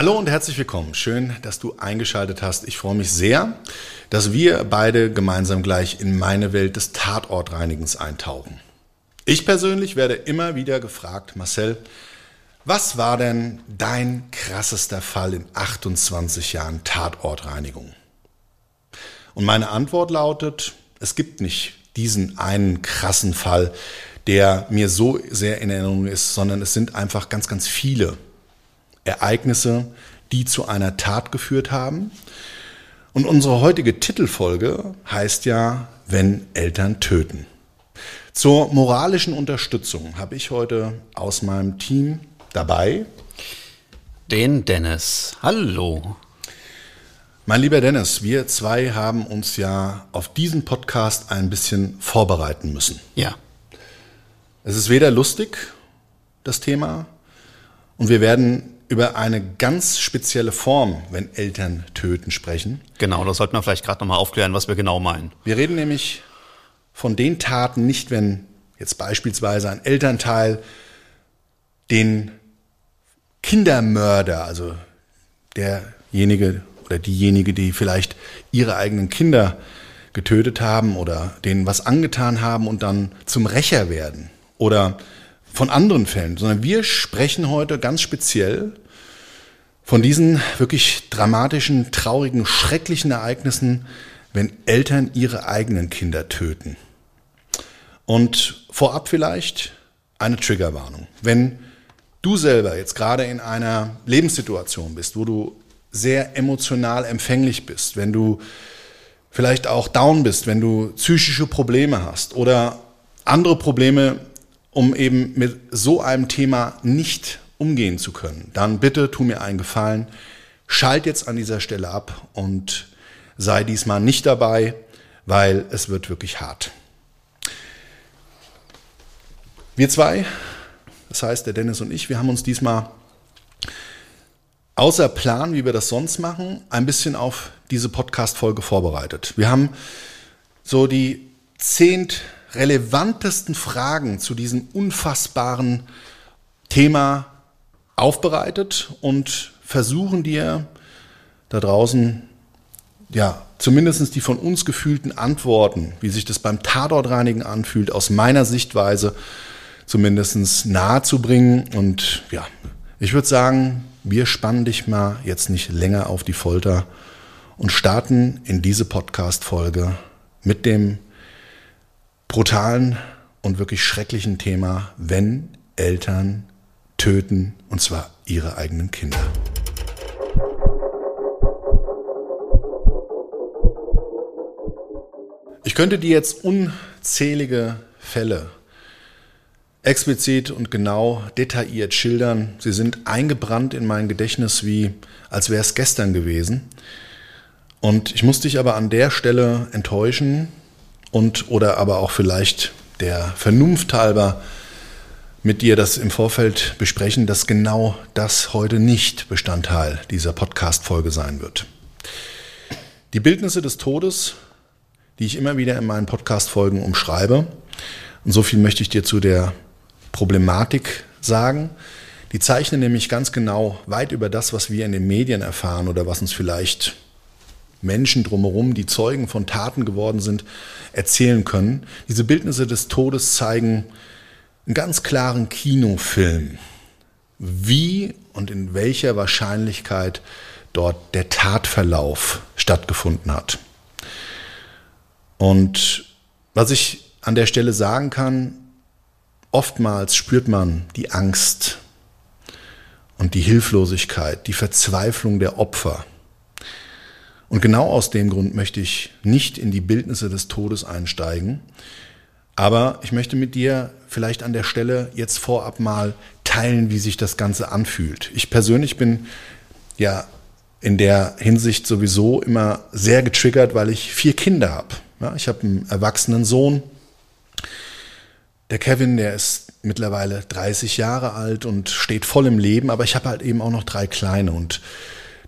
Hallo und herzlich willkommen. Schön, dass du eingeschaltet hast. Ich freue mich sehr, dass wir beide gemeinsam gleich in meine Welt des Tatortreinigens eintauchen. Ich persönlich werde immer wieder gefragt, Marcel, was war denn dein krassester Fall in 28 Jahren Tatortreinigung? Und meine Antwort lautet, es gibt nicht diesen einen krassen Fall, der mir so sehr in Erinnerung ist, sondern es sind einfach ganz, ganz viele Ereignisse, die zu einer Tat geführt haben. Und unsere heutige Titelfolge heißt ja, wenn Eltern töten. Zur moralischen Unterstützung habe ich heute aus meinem Team dabei Den Dennis. Hallo. Mein lieber Dennis, wir zwei haben uns ja auf diesen Podcast ein bisschen vorbereiten müssen. Ja. Es ist weder lustig, das Thema, und wir werden über eine ganz spezielle Form, wenn Eltern töten, sprechen. Genau, das sollten wir vielleicht gerade nochmal aufklären, was wir genau meinen. Wir reden nämlich von den Taten nicht, wenn jetzt beispielsweise ein Elternteil den Kindermörder, also derjenige oder diejenige, die vielleicht ihre eigenen Kinder getötet haben oder denen was angetan haben und dann zum Rächer werden oder von anderen Fällen, sondern wir sprechen heute ganz speziell von diesen wirklich dramatischen, traurigen, schrecklichen Ereignissen, wenn Eltern ihre eigenen Kinder töten. Und vorab vielleicht eine Triggerwarnung. Wenn du selber jetzt gerade in einer Lebenssituation bist, wo du sehr emotional empfänglich bist, wenn du vielleicht auch down bist, wenn du psychische Probleme hast oder andere Probleme, um eben mit so einem Thema nicht umgehen zu können, dann bitte tu mir einen Gefallen, schalt jetzt an dieser Stelle ab und sei diesmal nicht dabei, weil es wird wirklich hart. Wir zwei, das heißt der Dennis und ich, wir haben uns diesmal außer Plan, wie wir das sonst machen, ein bisschen auf diese Podcast-Folge vorbereitet. Wir haben so die zehn relevantesten Fragen zu diesem unfassbaren Thema aufbereitet und versuchen dir da draußen, ja, zumindest die von uns gefühlten Antworten, wie sich das beim Tatortreinigen anfühlt, aus meiner Sichtweise zumindest bringen. Und ja, ich würde sagen, wir spannen dich mal jetzt nicht länger auf die Folter und starten in diese Podcast-Folge mit dem brutalen und wirklich schrecklichen Thema, wenn Eltern töten, und zwar ihre eigenen Kinder. Ich könnte dir jetzt unzählige Fälle explizit und genau detailliert schildern. Sie sind eingebrannt in mein Gedächtnis, wie als wäre es gestern gewesen. Und ich muss dich aber an der Stelle enttäuschen und oder aber auch vielleicht der Vernunft halber mit dir das im Vorfeld besprechen, dass genau das heute nicht Bestandteil dieser Podcast-Folge sein wird. Die Bildnisse des Todes, die ich immer wieder in meinen Podcast-Folgen umschreibe, und so viel möchte ich dir zu der Problematik sagen, Die zeichnen nämlich ganz genau weit über das, was wir in den Medien erfahren oder was uns vielleicht Menschen drumherum, die Zeugen von Taten geworden sind, erzählen können. Diese Bildnisse des Todes zeigen einen ganz klaren Kinofilm, wie und in welcher Wahrscheinlichkeit dort der Tatverlauf stattgefunden hat. Und was ich an der Stelle sagen kann, oftmals spürt man die Angst und die Hilflosigkeit, die Verzweiflung der Opfer. Und genau aus dem Grund möchte ich nicht in die Bildnisse des Todes einsteigen, aber ich möchte mit dir vielleicht an der Stelle jetzt vorab mal teilen, wie sich das Ganze anfühlt. Ich persönlich bin ja in der Hinsicht sowieso immer sehr getriggert, weil ich vier Kinder habe. Ja, ich habe einen erwachsenen Sohn. Der Kevin, der ist mittlerweile 30 Jahre alt und steht voll im Leben, aber ich habe halt eben auch noch drei kleine. Und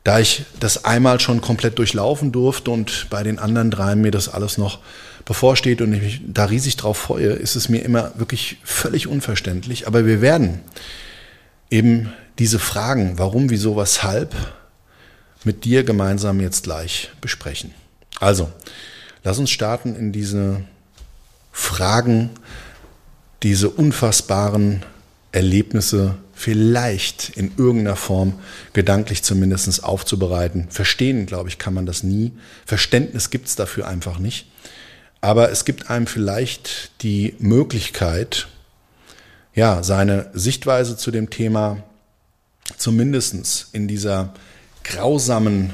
da ich das einmal schon komplett durchlaufen durfte und bei den anderen dreien mir das alles noch bevorsteht und ich mich da riesig drauf freue, ist es mir immer wirklich völlig unverständlich. Aber wir werden eben diese Fragen, warum, wieso, weshalb, mit dir gemeinsam jetzt gleich besprechen. Also, lass uns starten in diese Fragen, diese unfassbaren Erlebnisse vielleicht in irgendeiner Form gedanklich zumindest aufzubereiten. Verstehen, glaube ich, kann man das nie. Verständnis gibt es dafür einfach nicht. Aber es gibt einem vielleicht die Möglichkeit, ja, seine Sichtweise zu dem Thema zumindest in dieser grausamen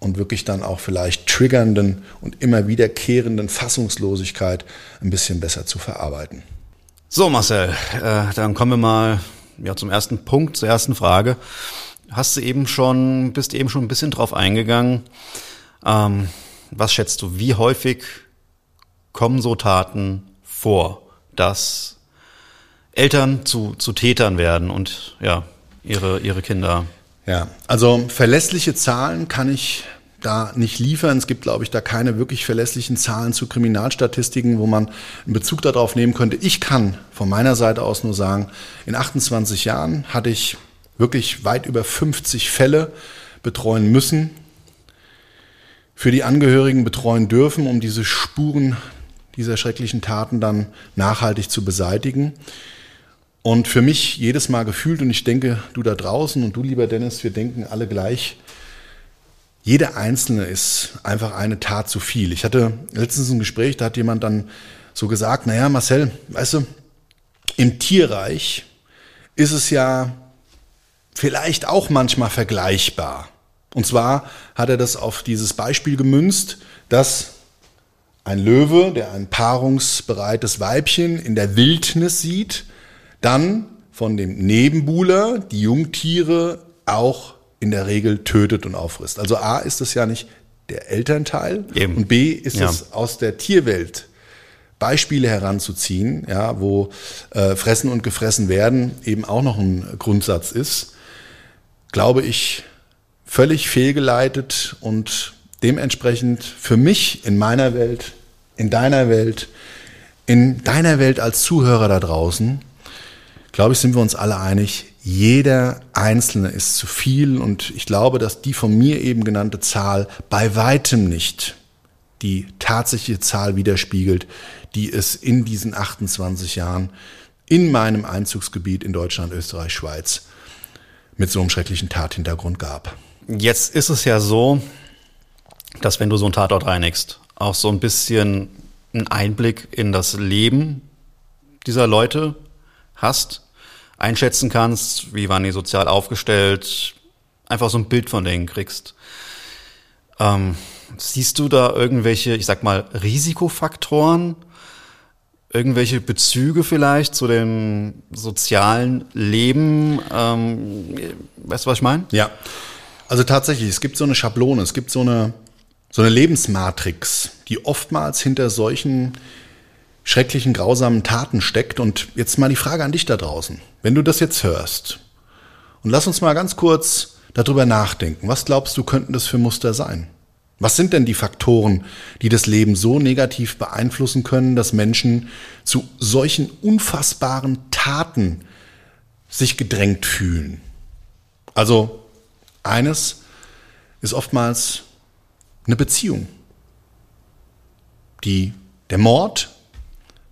und wirklich dann auch vielleicht triggernden und immer wiederkehrenden Fassungslosigkeit ein bisschen besser zu verarbeiten. So, Marcel, äh, dann kommen wir mal ja, zum ersten Punkt, zur ersten Frage. Hast du eben schon, bist eben schon ein bisschen drauf eingegangen. Ähm, was schätzt du, wie häufig kommen so Taten vor, dass Eltern zu, zu Tätern werden und ja, ihre, ihre Kinder ja, also verlässliche Zahlen kann ich da nicht liefern. Es gibt, glaube ich, da keine wirklich verlässlichen Zahlen zu Kriminalstatistiken, wo man einen Bezug darauf nehmen könnte. Ich kann von meiner Seite aus nur sagen, in 28 Jahren hatte ich wirklich weit über 50 Fälle betreuen müssen, für die Angehörigen betreuen dürfen, um diese Spuren dieser schrecklichen Taten dann nachhaltig zu beseitigen. Und für mich jedes Mal gefühlt, und ich denke, du da draußen und du, lieber Dennis, wir denken alle gleich, jeder Einzelne ist einfach eine Tat zu viel. Ich hatte letztens ein Gespräch, da hat jemand dann so gesagt, naja, Marcel, weißt du, im Tierreich ist es ja vielleicht auch manchmal vergleichbar. Und zwar hat er das auf dieses Beispiel gemünzt, dass ein Löwe, der ein paarungsbereites Weibchen in der Wildnis sieht, dann von dem Nebenbuhler die Jungtiere auch in der Regel tötet und auffrisst. Also A ist es ja nicht der Elternteil Eben. und B ist ja. es aus der Tierwelt Beispiele heranzuziehen, ja, wo äh, fressen und gefressen werden eben auch noch ein Grundsatz ist, glaube ich, völlig fehlgeleitet und dementsprechend für mich in meiner Welt, in deiner Welt, in deiner Welt als Zuhörer da draußen glaube ich, sind wir uns alle einig, jeder Einzelne ist zu viel und ich glaube, dass die von mir eben genannte Zahl bei weitem nicht die tatsächliche Zahl widerspiegelt, die es in diesen 28 Jahren in meinem Einzugsgebiet in Deutschland, Österreich, Schweiz mit so einem schrecklichen Tathintergrund gab. Jetzt ist es ja so, dass wenn du so einen Tatort reinigst, auch so ein bisschen einen Einblick in das Leben dieser Leute hast, einschätzen kannst, wie waren die sozial aufgestellt, einfach so ein Bild von denen kriegst. Ähm, siehst du da irgendwelche, ich sag mal, Risikofaktoren, irgendwelche Bezüge vielleicht zu dem sozialen Leben? Ähm, weißt du, was ich meine? Ja. Also tatsächlich, es gibt so eine Schablone, es gibt so eine, so eine Lebensmatrix, die oftmals hinter solchen schrecklichen, grausamen Taten steckt. Und jetzt mal die Frage an dich da draußen. Wenn du das jetzt hörst, und lass uns mal ganz kurz darüber nachdenken. Was glaubst du, könnten das für Muster sein? Was sind denn die Faktoren, die das Leben so negativ beeinflussen können, dass Menschen zu solchen unfassbaren Taten sich gedrängt fühlen. Also eines ist oftmals eine Beziehung. Die, der Mord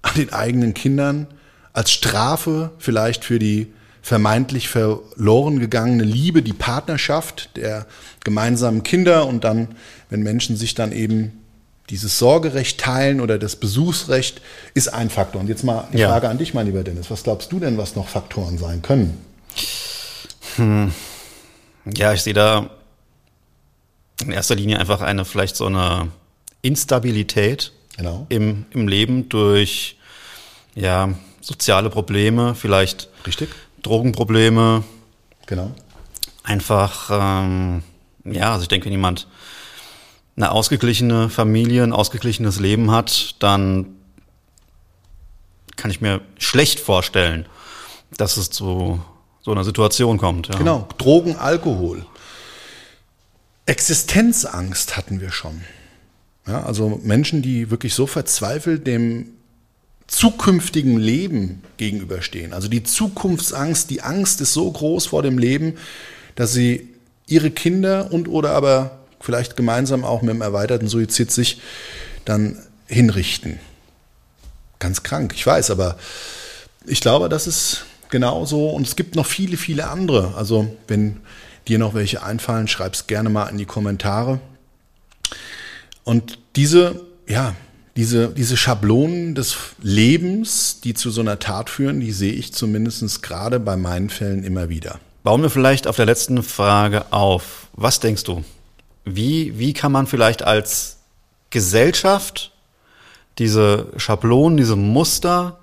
an den eigenen Kindern als Strafe vielleicht für die vermeintlich verloren gegangene Liebe, die Partnerschaft der gemeinsamen Kinder und dann, wenn Menschen sich dann eben dieses Sorgerecht teilen oder das Besuchsrecht ist ein Faktor. Und jetzt mal die ja. Frage an dich, mein lieber Dennis. Was glaubst du denn, was noch Faktoren sein können? Hm. Ja, ich sehe da in erster Linie einfach eine vielleicht so eine Instabilität genau. im, im Leben durch ja, soziale Probleme, vielleicht Richtig. Drogenprobleme. Genau. Einfach, ähm, ja, also ich denke, wenn jemand eine ausgeglichene Familie, ein ausgeglichenes Leben hat, dann kann ich mir schlecht vorstellen, dass es zu so einer Situation kommt. Ja. Genau, Drogen, Alkohol. Existenzangst hatten wir schon. Ja, also Menschen, die wirklich so verzweifelt dem zukünftigen Leben gegenüberstehen. Also die Zukunftsangst, die Angst ist so groß vor dem Leben, dass sie ihre Kinder und oder aber vielleicht gemeinsam auch mit dem erweiterten Suizid sich dann hinrichten. Ganz krank, ich weiß, aber ich glaube, das ist genauso und es gibt noch viele, viele andere. Also wenn dir noch welche einfallen, schreib es gerne mal in die Kommentare. Und diese, ja, diese, diese Schablonen des Lebens, die zu so einer Tat führen, die sehe ich zumindest gerade bei meinen Fällen immer wieder. Bauen wir vielleicht auf der letzten Frage auf. Was denkst du? Wie, wie kann man vielleicht als Gesellschaft diese Schablonen, diese Muster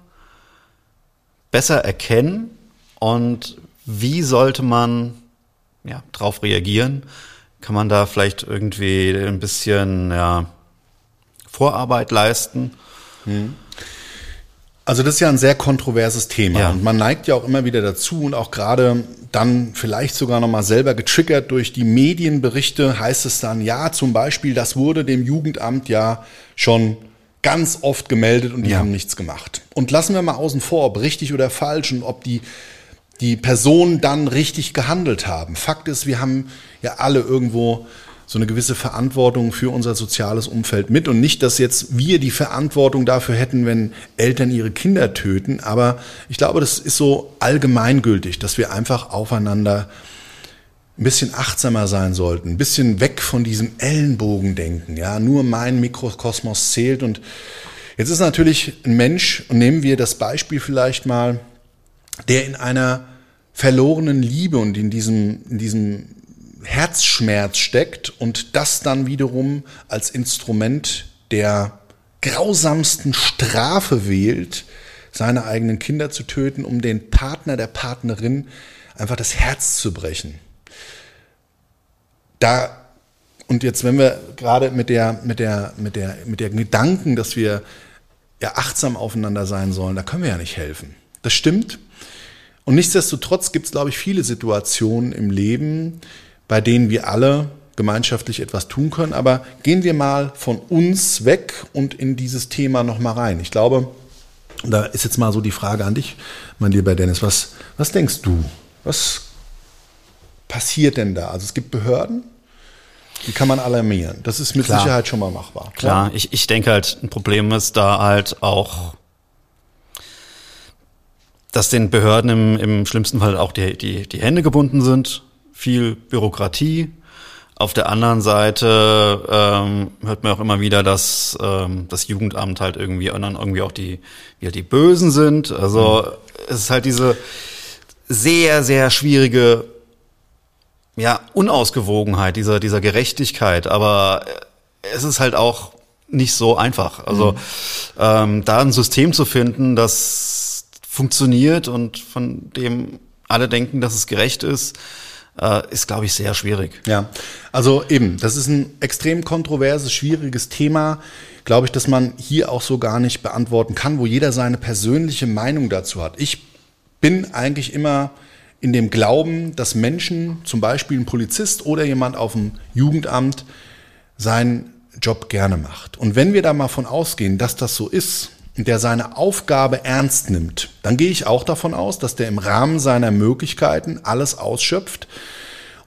besser erkennen und wie sollte man ja, darauf reagieren? Kann man da vielleicht irgendwie ein bisschen ja, Vorarbeit leisten. Also das ist ja ein sehr kontroverses Thema ja. und man neigt ja auch immer wieder dazu und auch gerade dann vielleicht sogar nochmal selber getriggert durch die Medienberichte heißt es dann, ja zum Beispiel, das wurde dem Jugendamt ja schon ganz oft gemeldet und die ja. haben nichts gemacht. Und lassen wir mal außen vor, ob richtig oder falsch und ob die die Personen dann richtig gehandelt haben. Fakt ist, wir haben ja alle irgendwo so eine gewisse Verantwortung für unser soziales Umfeld mit. Und nicht, dass jetzt wir die Verantwortung dafür hätten, wenn Eltern ihre Kinder töten. Aber ich glaube, das ist so allgemeingültig, dass wir einfach aufeinander ein bisschen achtsamer sein sollten, ein bisschen weg von diesem Ellenbogendenken. Ja, nur mein Mikrokosmos zählt. Und jetzt ist natürlich ein Mensch, und nehmen wir das Beispiel vielleicht mal, der in einer verlorenen Liebe und in diesem, in diesem Herzschmerz steckt und das dann wiederum als Instrument der grausamsten Strafe wählt, seine eigenen Kinder zu töten, um den Partner der Partnerin einfach das Herz zu brechen. Da und jetzt, wenn wir gerade mit der, mit der, mit der, mit der Gedanken, dass wir ja achtsam aufeinander sein sollen, da können wir ja nicht helfen. Das stimmt. Und nichtsdestotrotz gibt es, glaube ich, viele Situationen im Leben, bei denen wir alle gemeinschaftlich etwas tun können. Aber gehen wir mal von uns weg und in dieses Thema nochmal rein. Ich glaube, da ist jetzt mal so die Frage an dich, mein lieber Dennis. Was, was denkst du? Was passiert denn da? Also es gibt Behörden, die kann man alarmieren. Das ist mit Klar. Sicherheit schon mal machbar. Klar, ich, ich denke halt, ein Problem ist da halt auch, dass den Behörden im, im schlimmsten Fall auch die, die, die Hände gebunden sind viel Bürokratie. Auf der anderen Seite ähm, hört man auch immer wieder, dass ähm, das Jugendamt halt irgendwie dann irgendwie auch die, halt die Bösen sind. Also mhm. es ist halt diese sehr, sehr schwierige ja, Unausgewogenheit dieser, dieser Gerechtigkeit. Aber es ist halt auch nicht so einfach. Also mhm. ähm, da ein System zu finden, das funktioniert und von dem alle denken, dass es gerecht ist, äh, ist, glaube ich, sehr schwierig. Ja, also eben, das ist ein extrem kontroverses, schwieriges Thema, glaube ich, dass man hier auch so gar nicht beantworten kann, wo jeder seine persönliche Meinung dazu hat. Ich bin eigentlich immer in dem Glauben, dass Menschen, zum Beispiel ein Polizist oder jemand auf dem Jugendamt, seinen Job gerne macht. Und wenn wir da mal von ausgehen, dass das so ist der seine Aufgabe ernst nimmt, dann gehe ich auch davon aus, dass der im Rahmen seiner Möglichkeiten alles ausschöpft.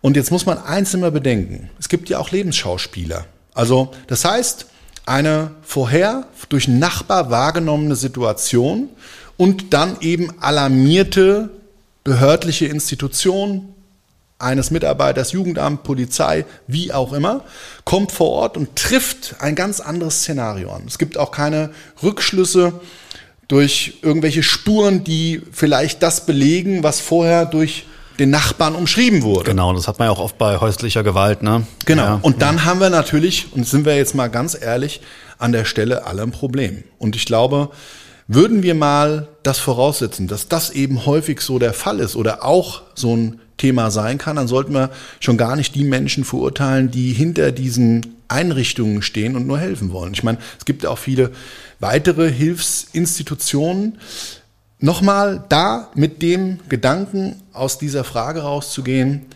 Und jetzt muss man eins immer bedenken. Es gibt ja auch Lebensschauspieler. Also, das heißt, eine vorher durch Nachbar wahrgenommene Situation und dann eben alarmierte behördliche Institution eines Mitarbeiters, Jugendamt, Polizei, wie auch immer, kommt vor Ort und trifft ein ganz anderes Szenario an. Es gibt auch keine Rückschlüsse durch irgendwelche Spuren, die vielleicht das belegen, was vorher durch den Nachbarn umschrieben wurde. Genau, das hat man ja auch oft bei häuslicher Gewalt, ne? Genau. Ja. Und dann haben wir natürlich, und sind wir jetzt mal ganz ehrlich, an der Stelle alle ein Problem. Und ich glaube, würden wir mal das voraussetzen, dass das eben häufig so der Fall ist oder auch so ein Thema sein kann, dann sollten wir schon gar nicht die Menschen verurteilen, die hinter diesen Einrichtungen stehen und nur helfen wollen. Ich meine, es gibt auch viele weitere Hilfsinstitutionen. Nochmal da mit dem Gedanken aus dieser Frage rauszugehen,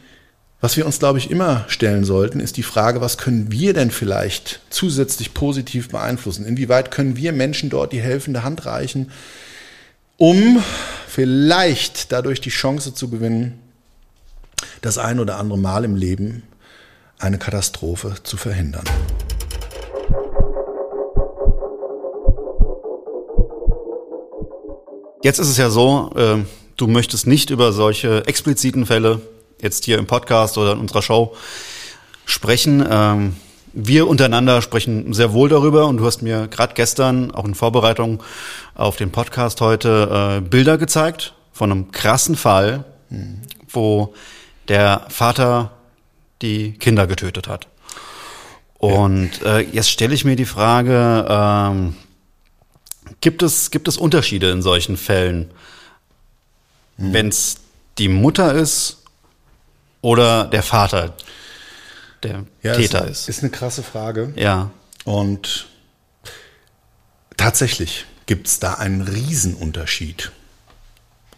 was wir uns, glaube ich, immer stellen sollten, ist die Frage, was können wir denn vielleicht zusätzlich positiv beeinflussen? Inwieweit können wir Menschen dort die helfende Hand reichen, um vielleicht dadurch die Chance zu gewinnen, das ein oder andere Mal im Leben eine Katastrophe zu verhindern. Jetzt ist es ja so, äh, du möchtest nicht über solche expliziten Fälle jetzt hier im Podcast oder in unserer Show sprechen. Ähm, wir untereinander sprechen sehr wohl darüber und du hast mir gerade gestern, auch in Vorbereitung auf den Podcast heute, äh, Bilder gezeigt von einem krassen Fall, mhm. wo der Vater die Kinder getötet hat. Und äh, jetzt stelle ich mir die Frage, ähm, gibt, es, gibt es Unterschiede in solchen Fällen, mhm. wenn es die Mutter ist oder der Vater, der ja, Täter ist, ist? Ist eine krasse Frage. Ja. Und tatsächlich gibt es da einen Riesenunterschied.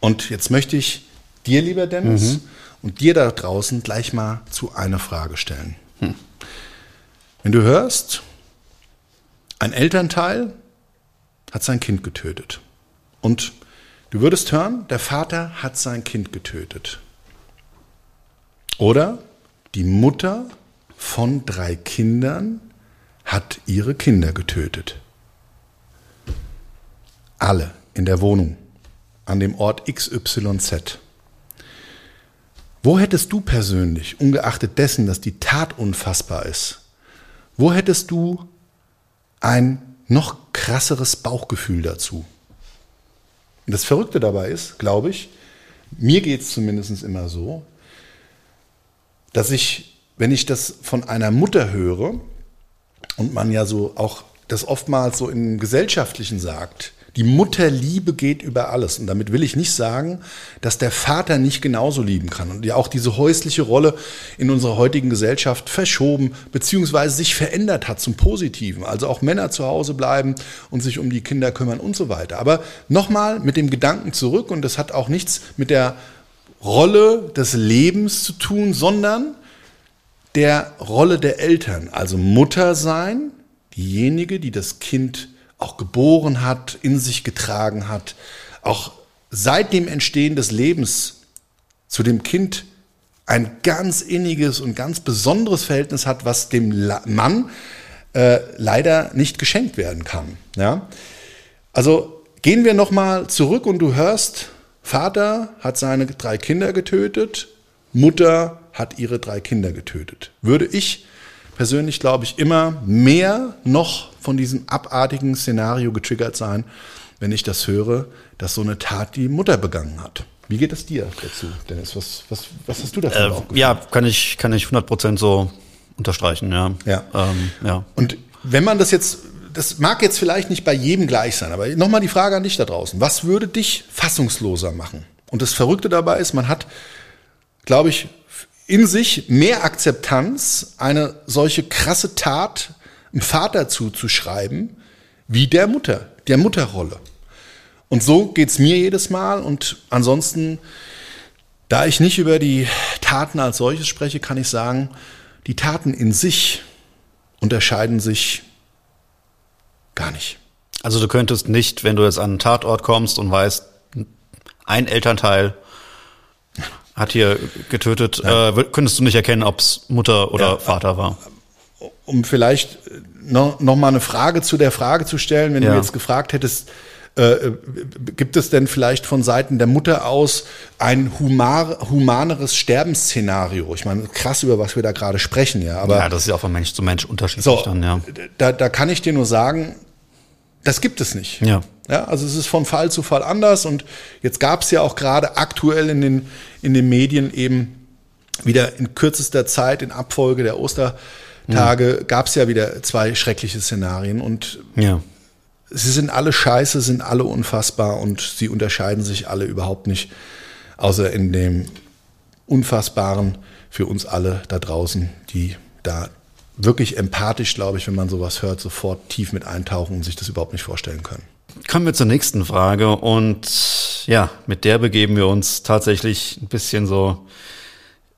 Und jetzt möchte ich dir, lieber Dennis, mhm und dir da draußen gleich mal zu einer Frage stellen. Hm. Wenn du hörst, ein Elternteil hat sein Kind getötet und du würdest hören, der Vater hat sein Kind getötet. Oder die Mutter von drei Kindern hat ihre Kinder getötet. Alle in der Wohnung an dem Ort XYZ. Wo hättest du persönlich, ungeachtet dessen, dass die Tat unfassbar ist, wo hättest du ein noch krasseres Bauchgefühl dazu? Und das Verrückte dabei ist, glaube ich, mir geht es zumindest immer so, dass ich, wenn ich das von einer Mutter höre und man ja so auch das oftmals so im Gesellschaftlichen sagt, die Mutterliebe geht über alles. Und damit will ich nicht sagen, dass der Vater nicht genauso lieben kann. Und ja auch diese häusliche Rolle in unserer heutigen Gesellschaft verschoben bzw. sich verändert hat zum Positiven. Also auch Männer zu Hause bleiben und sich um die Kinder kümmern und so weiter. Aber nochmal mit dem Gedanken zurück, und das hat auch nichts mit der Rolle des Lebens zu tun, sondern der Rolle der Eltern. Also Mutter sein, diejenige, die das Kind auch geboren hat, in sich getragen hat, auch seit dem Entstehen des Lebens zu dem Kind ein ganz inniges und ganz besonderes Verhältnis hat, was dem Mann äh, leider nicht geschenkt werden kann. Ja? Also gehen wir nochmal zurück und du hörst, Vater hat seine drei Kinder getötet, Mutter hat ihre drei Kinder getötet. Würde ich persönlich, glaube ich, immer mehr noch von diesem abartigen Szenario getriggert sein, wenn ich das höre, dass so eine Tat die Mutter begangen hat. Wie geht es dir dazu, Dennis? Was, was, was hast du dafür äh, Ja, kann ich, kann ich 100% so unterstreichen, ja. Ja. Ähm, ja. Und wenn man das jetzt, das mag jetzt vielleicht nicht bei jedem gleich sein, aber nochmal die Frage an dich da draußen. Was würde dich fassungsloser machen? Und das Verrückte dabei ist, man hat, glaube ich, in sich mehr Akzeptanz, eine solche krasse Tat dem Vater zuzuschreiben, wie der Mutter, der Mutterrolle. Und so geht's mir jedes Mal. Und ansonsten, da ich nicht über die Taten als solches spreche, kann ich sagen, die Taten in sich unterscheiden sich gar nicht. Also du könntest nicht, wenn du jetzt an einen Tatort kommst und weißt, ein Elternteil hat hier getötet, äh, könntest du nicht erkennen, ob es Mutter oder Ja. Vater war. um vielleicht noch, noch mal eine Frage zu der Frage zu stellen, wenn Ja. du jetzt gefragt hättest, äh, gibt es denn vielleicht von Seiten der Mutter aus ein humar, humaneres Sterbensszenario? Ich meine, krass, über was wir da gerade sprechen, ja. Aber ja, das ist ja auch von Mensch zu Mensch unterschiedlich so, dann, ja. da, da kann ich dir nur sagen, das gibt es nicht. Ja. Ja, also es ist von Fall zu Fall anders und jetzt gab es ja auch gerade aktuell in den, in den Medien eben wieder in kürzester Zeit in Abfolge der Ostertage gab es ja wieder zwei schreckliche Szenarien und Ja. Sie sind alle scheiße, sind alle unfassbar und sie unterscheiden sich alle überhaupt nicht, außer in dem Unfassbaren für uns alle da draußen, die da wirklich empathisch, glaube ich, wenn man sowas hört, sofort tief mit eintauchen und sich das überhaupt nicht vorstellen können. Kommen wir zur nächsten Frage und ja, mit der begeben wir uns tatsächlich ein bisschen so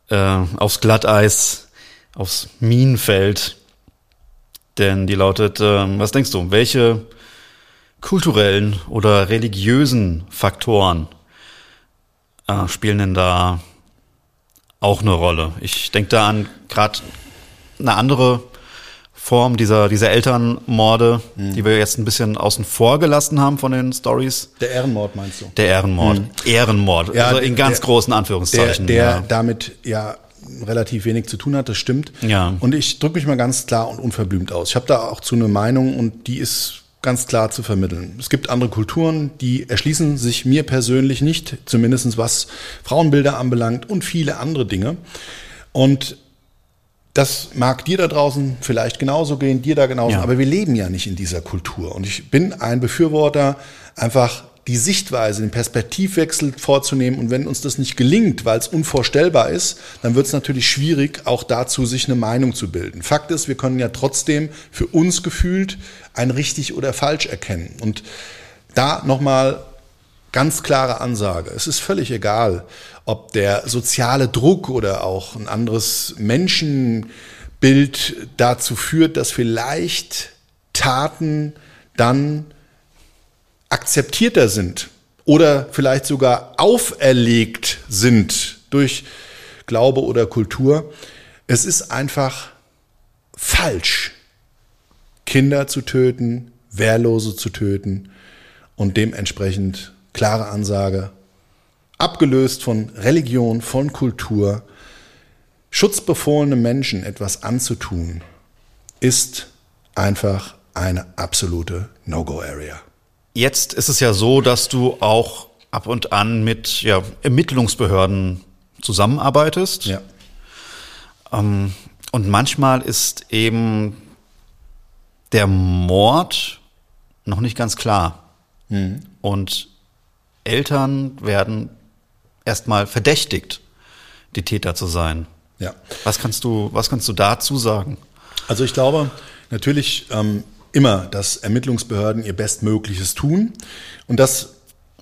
äh, aufs Glatteis, aufs Minenfeld. Denn die lautet, äh, was denkst du, welche kulturellen oder religiösen Faktoren äh, spielen denn da auch eine Rolle? Ich denke da an gerade eine andere Form dieser, dieser Elternmorde, die wir jetzt ein bisschen außen vor gelassen haben von den Stories. Der Ehrenmord meinst du? Der Ehrenmord. Ehrenmord. Ja, also in ganz der- großen der, Anführungszeichen. der ja. damit ja relativ wenig zu tun hat, das stimmt. Ja. Und ich drücke mich mal ganz klar und unverblümt aus. Ich habe da auch zu eine Meinung und die ist ganz klar zu vermitteln. Es gibt andere Kulturen, die erschließen sich mir persönlich nicht, zumindest was Frauenbilder anbelangt und viele andere Dinge. Und das mag dir da draußen vielleicht genauso gehen, dir da genauso, Ja. aber wir leben ja nicht in dieser Kultur. Und ich bin ein Befürworter, einfach die Sichtweise, den Perspektivwechsel vorzunehmen. Und wenn uns das nicht gelingt, weil es unvorstellbar ist, dann wird es natürlich schwierig, auch dazu sich eine Meinung zu bilden. Fakt ist, wir können ja trotzdem für uns gefühlt ein richtig oder falsch erkennen. Und da nochmal ganz klare Ansage. Es ist völlig egal, ob der soziale Druck oder auch ein anderes Menschenbild dazu führt, dass vielleicht Taten dann akzeptierter sind oder vielleicht sogar auferlegt sind durch Glaube oder Kultur. Es ist einfach falsch, Kinder zu töten, Wehrlose zu töten und dementsprechend klare Ansage, abgelöst von Religion, von Kultur, schutzbefohlene Menschen etwas anzutun, ist einfach eine absolute No-Go-Area. Jetzt ist es ja so, dass du auch ab und an mit ja, Ermittlungsbehörden zusammenarbeitest. Ja. Ähm, und manchmal ist eben der Mord noch nicht ganz klar. Und Eltern werden erstmal verdächtigt, die Täter zu sein. Ja. Was kannst du, was kannst du dazu sagen? Also ich glaube natürlich ähm, immer, dass Ermittlungsbehörden ihr Bestmögliches tun. Und das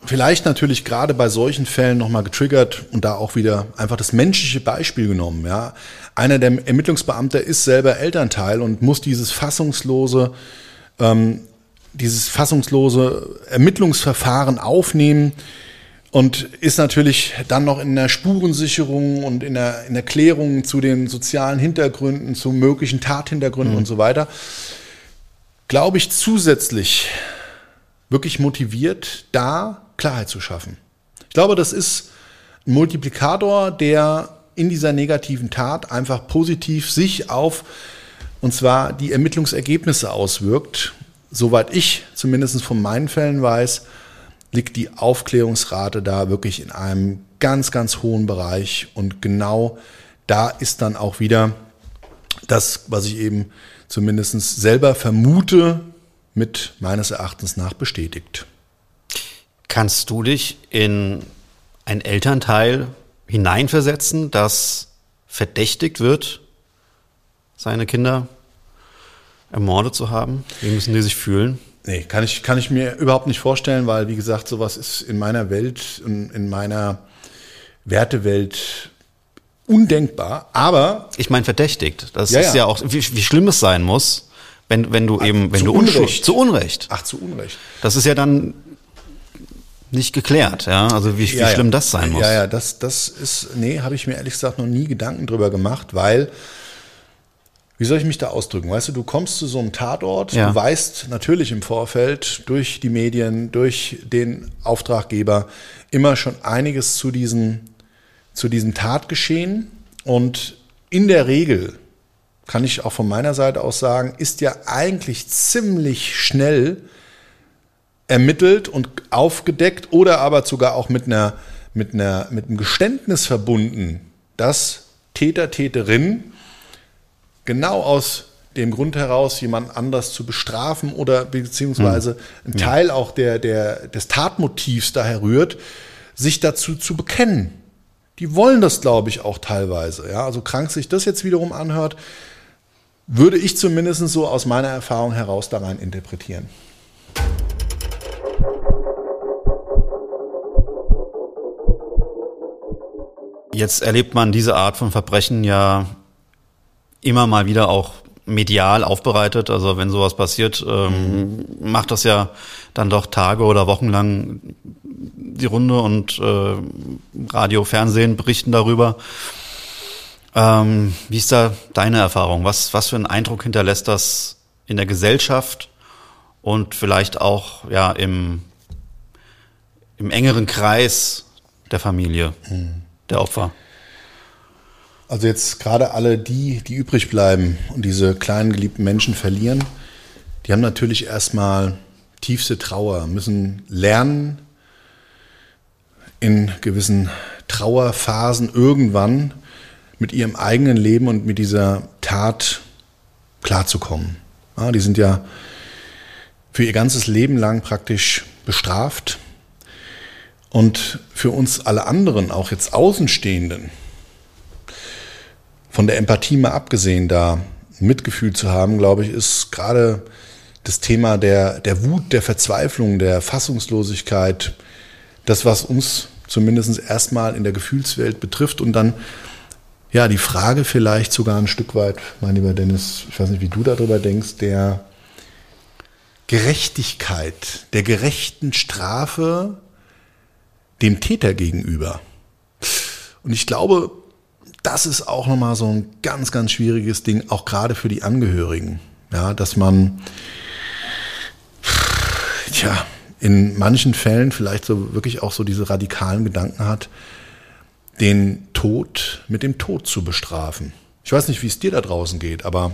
vielleicht natürlich gerade bei solchen Fällen nochmal getriggert und da auch wieder einfach das menschliche Beispiel genommen. Ja, einer der Ermittlungsbeamte ist selber Elternteil und muss dieses fassungslose ähm, dieses fassungslose Ermittlungsverfahren aufnehmen und ist natürlich dann noch in der Spurensicherung und in der, in der Klärung zu den sozialen Hintergründen, zu möglichen Tathintergründen und so weiter, glaube ich, zusätzlich wirklich motiviert, da Klarheit zu schaffen. Ich glaube, das ist ein Multiplikator, der in dieser negativen Tat einfach positiv sich auf, und zwar die Ermittlungsergebnisse auswirkt. Soweit ich zumindest von meinen Fällen weiß, liegt die Aufklärungsrate da wirklich in einem ganz, ganz hohen Bereich. Und genau da ist dann auch wieder das, was ich eben zumindest selber vermute, mit meines Erachtens nach bestätigt. Kannst du dich in ein Elternteil hineinversetzen, das verdächtigt wird, seine Kinder ermordet zu haben? Wie müssen die sich fühlen? Nee, kann ich, kann ich mir überhaupt nicht vorstellen, weil, wie gesagt, sowas ist in meiner Welt, in, in meiner Wertewelt undenkbar. Aber Ich meine verdächtigt. Das Ja, ist ja. ja auch, wie, wie schlimm es sein muss, Wenn, wenn du eben, wenn zu du Unrecht. Zu Unrecht. Ach, zu Unrecht. Das ist ja dann nicht geklärt, ja. Also wie, wie Ja, schlimm das sein muss. Ja, ja, das, das ist, nee, habe ich mir ehrlich gesagt noch nie Gedanken drüber gemacht, weil, wie soll ich mich da ausdrücken? Weißt du, du kommst zu so einem Tatort, Ja. du weißt natürlich im Vorfeld durch die Medien, durch den Auftraggeber immer schon einiges zu diesem, zu diesem Tatgeschehen. Und in der Regel kann ich auch von meiner Seite aus sagen, ist ja eigentlich ziemlich schnell ermittelt und aufgedeckt oder aber sogar auch mit einer mit einer mit einem Geständnis verbunden, dass Täter Täterin genau aus dem Grund heraus jemand anders zu bestrafen oder beziehungsweise ein Teil auch der, der, des Tatmotivs daher rührt, sich dazu zu bekennen. Die wollen das, glaube ich, auch teilweise. Ja, also krank sich das jetzt wiederum anhört, würde ich zumindest so aus meiner Erfahrung heraus da rein interpretieren. Jetzt erlebt man diese Art von Verbrechen ja immer mal wieder auch medial aufbereitet. Also wenn sowas passiert, ähm, macht das ja dann doch Tage oder Wochen lang die Runde und äh, Radio, Fernsehen berichten darüber. Ähm, wie ist da deine Erfahrung? Was, was für einen Eindruck hinterlässt das in der Gesellschaft und vielleicht auch ja im, im engeren Kreis der Familie, der Opfer? Also jetzt gerade alle die, die übrig bleiben und diese kleinen geliebten Menschen verlieren, die haben natürlich erstmal tiefste Trauer, müssen lernen, in gewissen Trauerphasen irgendwann mit ihrem eigenen Leben und mit dieser Tat klarzukommen. Ja, die sind ja für ihr ganzes Leben lang praktisch bestraft. Und für uns alle anderen, auch jetzt Außenstehenden, von der Empathie mal abgesehen, da Mitgefühl zu haben, glaube ich, ist gerade das Thema der, der Wut, der Verzweiflung, der Fassungslosigkeit, das, was uns zumindest erstmal in der Gefühlswelt betrifft und dann ja die Frage vielleicht sogar ein Stück weit, mein lieber Dennis, ich weiß nicht, wie du darüber denkst, der Gerechtigkeit, der gerechten Strafe dem Täter gegenüber. Und ich glaube, das ist auch nochmal so ein ganz, ganz schwieriges Ding, auch gerade für die Angehörigen. Ja, dass man, tja, in manchen Fällen vielleicht so wirklich auch so diese radikalen Gedanken hat, den Tod mit dem Tod zu bestrafen. Ich weiß nicht, wie es dir da draußen geht, aber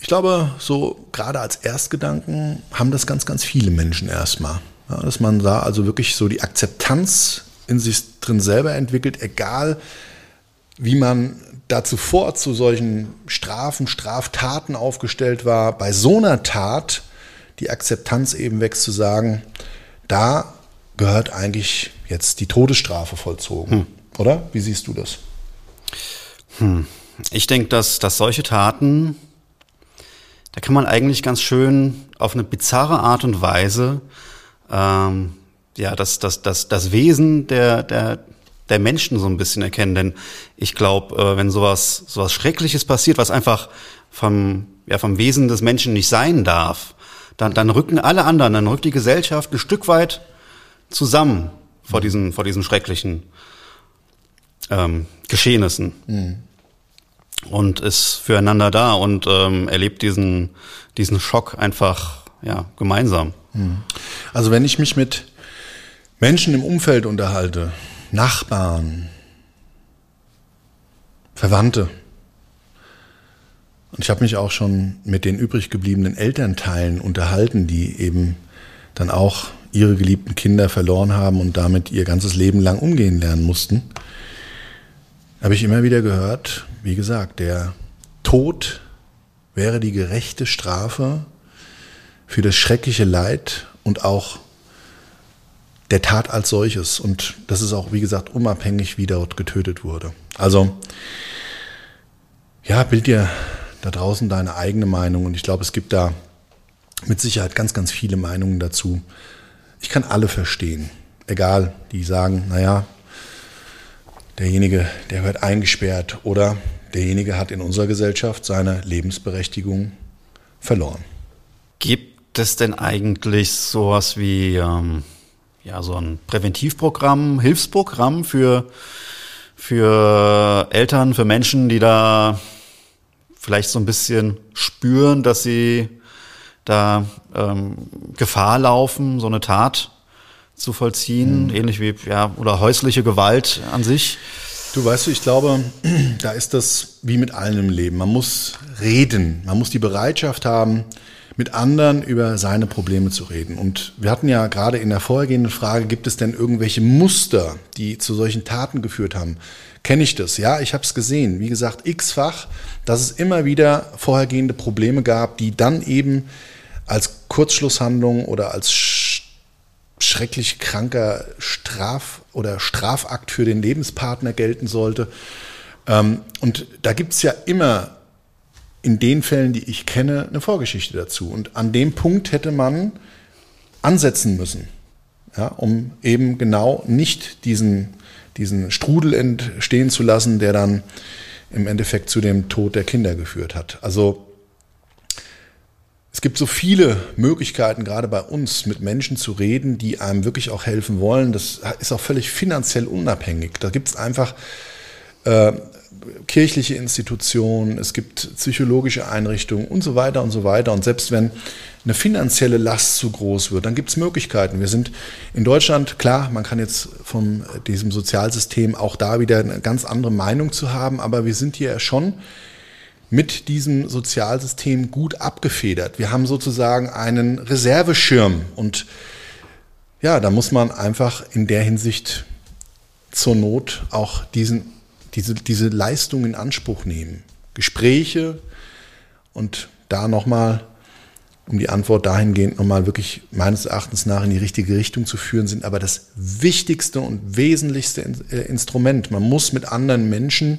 ich glaube, so gerade als Erstgedanken haben das ganz, ganz viele Menschen erstmal. Ja, dass man da also wirklich so die Akzeptanz in sich drin selber entwickelt, egal wie man da zuvor zu solchen Strafen, Straftaten aufgestellt war, bei so einer Tat die Akzeptanz eben wächst zu sagen, da gehört eigentlich jetzt die Todesstrafe vollzogen. Oder? Wie siehst du das? Ich denke, dass, dass solche Taten, da kann man eigentlich ganz schön auf eine bizarre Art und Weise ähm, ja, das, das, das, das Wesen der, der, der Menschen so ein bisschen erkennen. Denn ich glaube, äh, wenn sowas, sowas Schreckliches passiert, was einfach vom, ja, vom Wesen des Menschen nicht sein darf, dann, dann rücken alle anderen, dann rückt die Gesellschaft ein Stück weit zusammen vor diesen, vor diesen schrecklichen ähm, Geschehnissen und ist füreinander da und ähm, erlebt diesen, diesen Schock einfach ja, gemeinsam. Also wenn ich mich mit Menschen im Umfeld unterhalte, Nachbarn, Verwandte, und ich habe mich auch schon mit den übrig gebliebenen Elternteilen unterhalten, die eben dann auch ihre geliebten Kinder verloren haben und damit ihr ganzes Leben lang umgehen lernen mussten, habe ich immer wieder gehört, wie gesagt, der Tod wäre die gerechte Strafe für das schreckliche Leid und auch der Tat als solches. Und das ist auch, wie gesagt, unabhängig, wie dort getötet wurde. Also, ja, bild dir da draußen deine eigene Meinung. Und ich glaube, es gibt da mit Sicherheit ganz, ganz viele Meinungen dazu. Ich kann alle verstehen. Egal, die sagen, naja, derjenige, der wird eingesperrt oder derjenige hat in unserer Gesellschaft seine Lebensberechtigung verloren. Gibt es denn eigentlich sowas wie ähm, ja, so ein Präventivprogramm, Hilfsprogramm für, für Eltern, für Menschen, die da vielleicht so ein bisschen spüren, dass sie da ähm, Gefahr laufen, so eine Tat zu vollziehen, mhm. ähnlich wie ja oder häusliche Gewalt an sich. Du weißt du, ich glaube, da ist das wie mit allem im Leben. Man muss reden, man muss die Bereitschaft haben, mit anderen über seine Probleme zu reden. Und wir hatten ja gerade in der vorhergehenden Frage, gibt es denn irgendwelche Muster, die zu solchen Taten geführt haben? Kenne ich das? Ja, ich habe es gesehen. Wie gesagt, x-fach, dass es immer wieder vorhergehende Probleme gab, die dann eben als Kurzschlusshandlung oder als schrecklich kranker Straf- oder Strafakt für den Lebenspartner gelten sollte. Ähm, und da gibt es ja immer in den Fällen, die ich kenne, eine Vorgeschichte dazu. Und an dem Punkt hätte man ansetzen müssen, ja, um eben genau nicht diesen, diesen Strudel entstehen zu lassen, der dann im Endeffekt zu dem Tod der Kinder geführt hat. Also es gibt so viele Möglichkeiten, gerade bei uns, mit Menschen zu reden, die einem wirklich auch helfen wollen. Das ist auch völlig finanziell unabhängig. Da gibt es einfach äh, kirchliche Institutionen, es gibt psychologische Einrichtungen und so weiter und so weiter. Und selbst wenn eine finanzielle Last zu groß wird, dann gibt es Möglichkeiten. Wir sind in Deutschland, klar, man kann jetzt von diesem Sozialsystem auch da wieder eine ganz andere Meinung zu haben, aber wir sind hier schon mit diesem Sozialsystem gut abgefedert. Wir haben sozusagen einen Reserveschirm und ja, da muss man einfach in der Hinsicht zur Not auch diesen, diese, diese Leistung in Anspruch nehmen. Gespräche und da nochmal, um die Antwort dahingehend nochmal wirklich meines Erachtens nach in die richtige Richtung zu führen, sind aber das wichtigste und wesentlichste äh, Instrument. Man muss mit anderen Menschen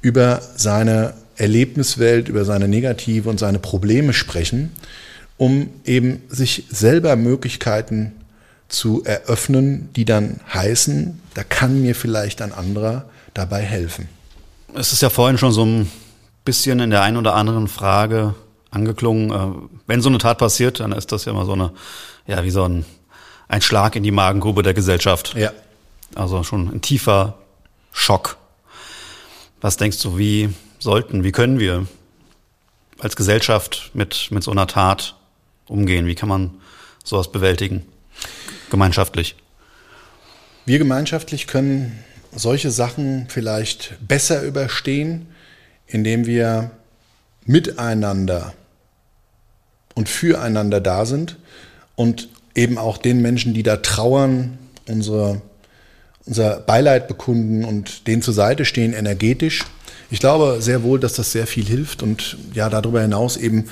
über seine Erlebniswelt, über seine Negative und seine Probleme sprechen, um eben sich selber Möglichkeiten zu eröffnen, die dann heißen, da kann mir vielleicht ein anderer dabei helfen. Es ist ja vorhin schon so ein bisschen in der einen oder anderen Frage angeklungen. Äh, wenn so eine Tat passiert, dann ist das ja immer so eine, ja, wie so ein, ein Schlag in die Magengrube der Gesellschaft. Ja. Also schon ein tiefer Schock. Was denkst du, wie sollten, wie können wir als Gesellschaft mit, mit so einer Tat umgehen? Wie kann man sowas bewältigen? Gemeinschaftlich. Wir gemeinschaftlich können solche Sachen vielleicht besser überstehen, indem wir miteinander und füreinander da sind und eben auch den Menschen, die da trauern, unsere, unser Beileid bekunden und denen zur Seite stehen, energetisch. Ich glaube sehr wohl, dass das sehr viel hilft und ja, darüber hinaus eben,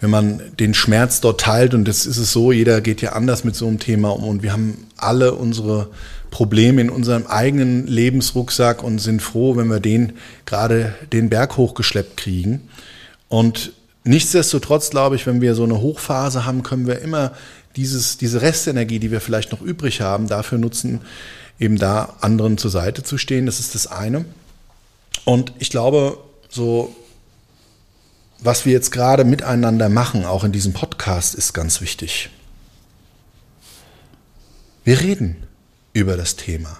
wenn man den Schmerz dort teilt und das ist es so, jeder geht ja anders mit so einem Thema um und wir haben alle unsere Probleme in unserem eigenen Lebensrucksack und sind froh, wenn wir den gerade den Berg hochgeschleppt kriegen. Und nichtsdestotrotz glaube ich, wenn wir so eine Hochphase haben, können wir immer dieses, diese Restenergie, die wir vielleicht noch übrig haben, dafür nutzen, eben da anderen zur Seite zu stehen. Das ist das eine. Und ich glaube, so was wir jetzt gerade miteinander machen, auch in diesem Podcast, ist ganz wichtig. Wir reden über das Thema.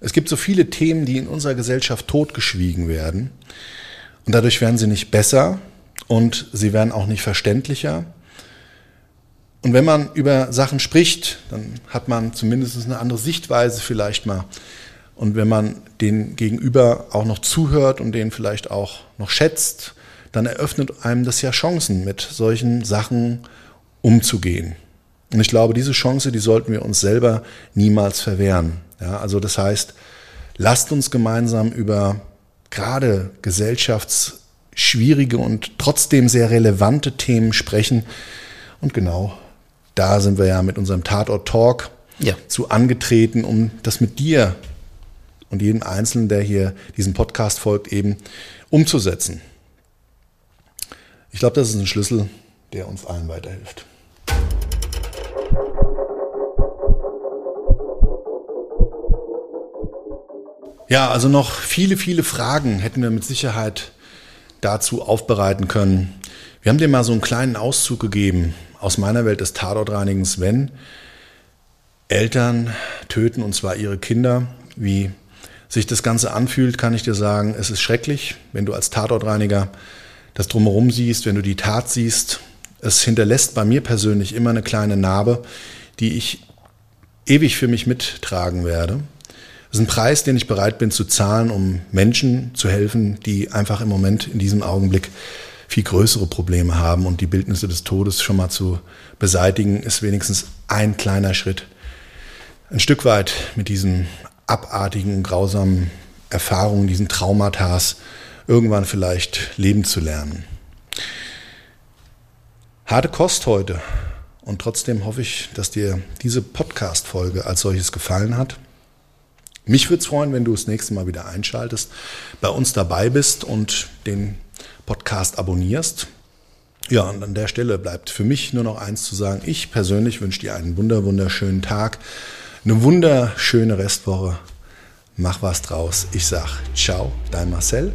Es gibt so viele Themen, die in unserer Gesellschaft totgeschwiegen werden. Und dadurch werden sie nicht besser und sie werden auch nicht verständlicher. Und wenn man über Sachen spricht, dann hat man zumindest eine andere Sichtweise vielleicht mal und wenn man den Gegenüber auch noch zuhört und den vielleicht auch noch schätzt, dann eröffnet einem das ja Chancen, mit solchen Sachen umzugehen. Und ich glaube, diese Chance, die sollten wir uns selber niemals verwehren. Ja, also das heißt, lasst uns gemeinsam über gerade gesellschaftsschwierige und trotzdem sehr relevante Themen sprechen. Und genau da sind wir ja mit unserem Tatort Talk ja. zu angetreten, um das mit dir und jeden Einzelnen, der hier diesem Podcast folgt, eben umzusetzen. Ich glaube, das ist ein Schlüssel, der uns allen weiterhilft. Ja, also noch viele, viele Fragen hätten wir mit Sicherheit dazu aufbereiten können. Wir haben dir mal so einen kleinen Auszug gegeben aus meiner Welt des Tatortreinigens, wenn Eltern töten und zwar ihre Kinder. Wie sich das Ganze anfühlt, kann ich dir sagen, es ist schrecklich, wenn du als Tatortreiniger das drumherum siehst, wenn du die Tat siehst. Es hinterlässt bei mir persönlich immer eine kleine Narbe, die ich ewig für mich mittragen werde. Das ist ein Preis, den ich bereit bin zu zahlen, um Menschen zu helfen, die einfach im Moment in diesem Augenblick viel größere Probleme haben. Und die Bildnisse des Todes schon mal zu beseitigen, ist wenigstens ein kleiner Schritt. Ein Stück weit mit diesen abartigen, grausamen Erfahrungen, diesen Traumata irgendwann vielleicht leben zu lernen. Harte Kost heute. Und trotzdem hoffe ich, dass dir diese Podcast-Folge als solches gefallen hat. Mich würde es freuen, wenn du das nächste Mal wieder einschaltest, bei uns dabei bist und den Podcast abonnierst. Ja, und an der Stelle bleibt für mich nur noch eins zu sagen. Ich persönlich wünsche dir einen wunder, wunderschönen Tag, eine wunderschöne Restwoche. Mach was draus. Ich sag ciao, dein Marcel.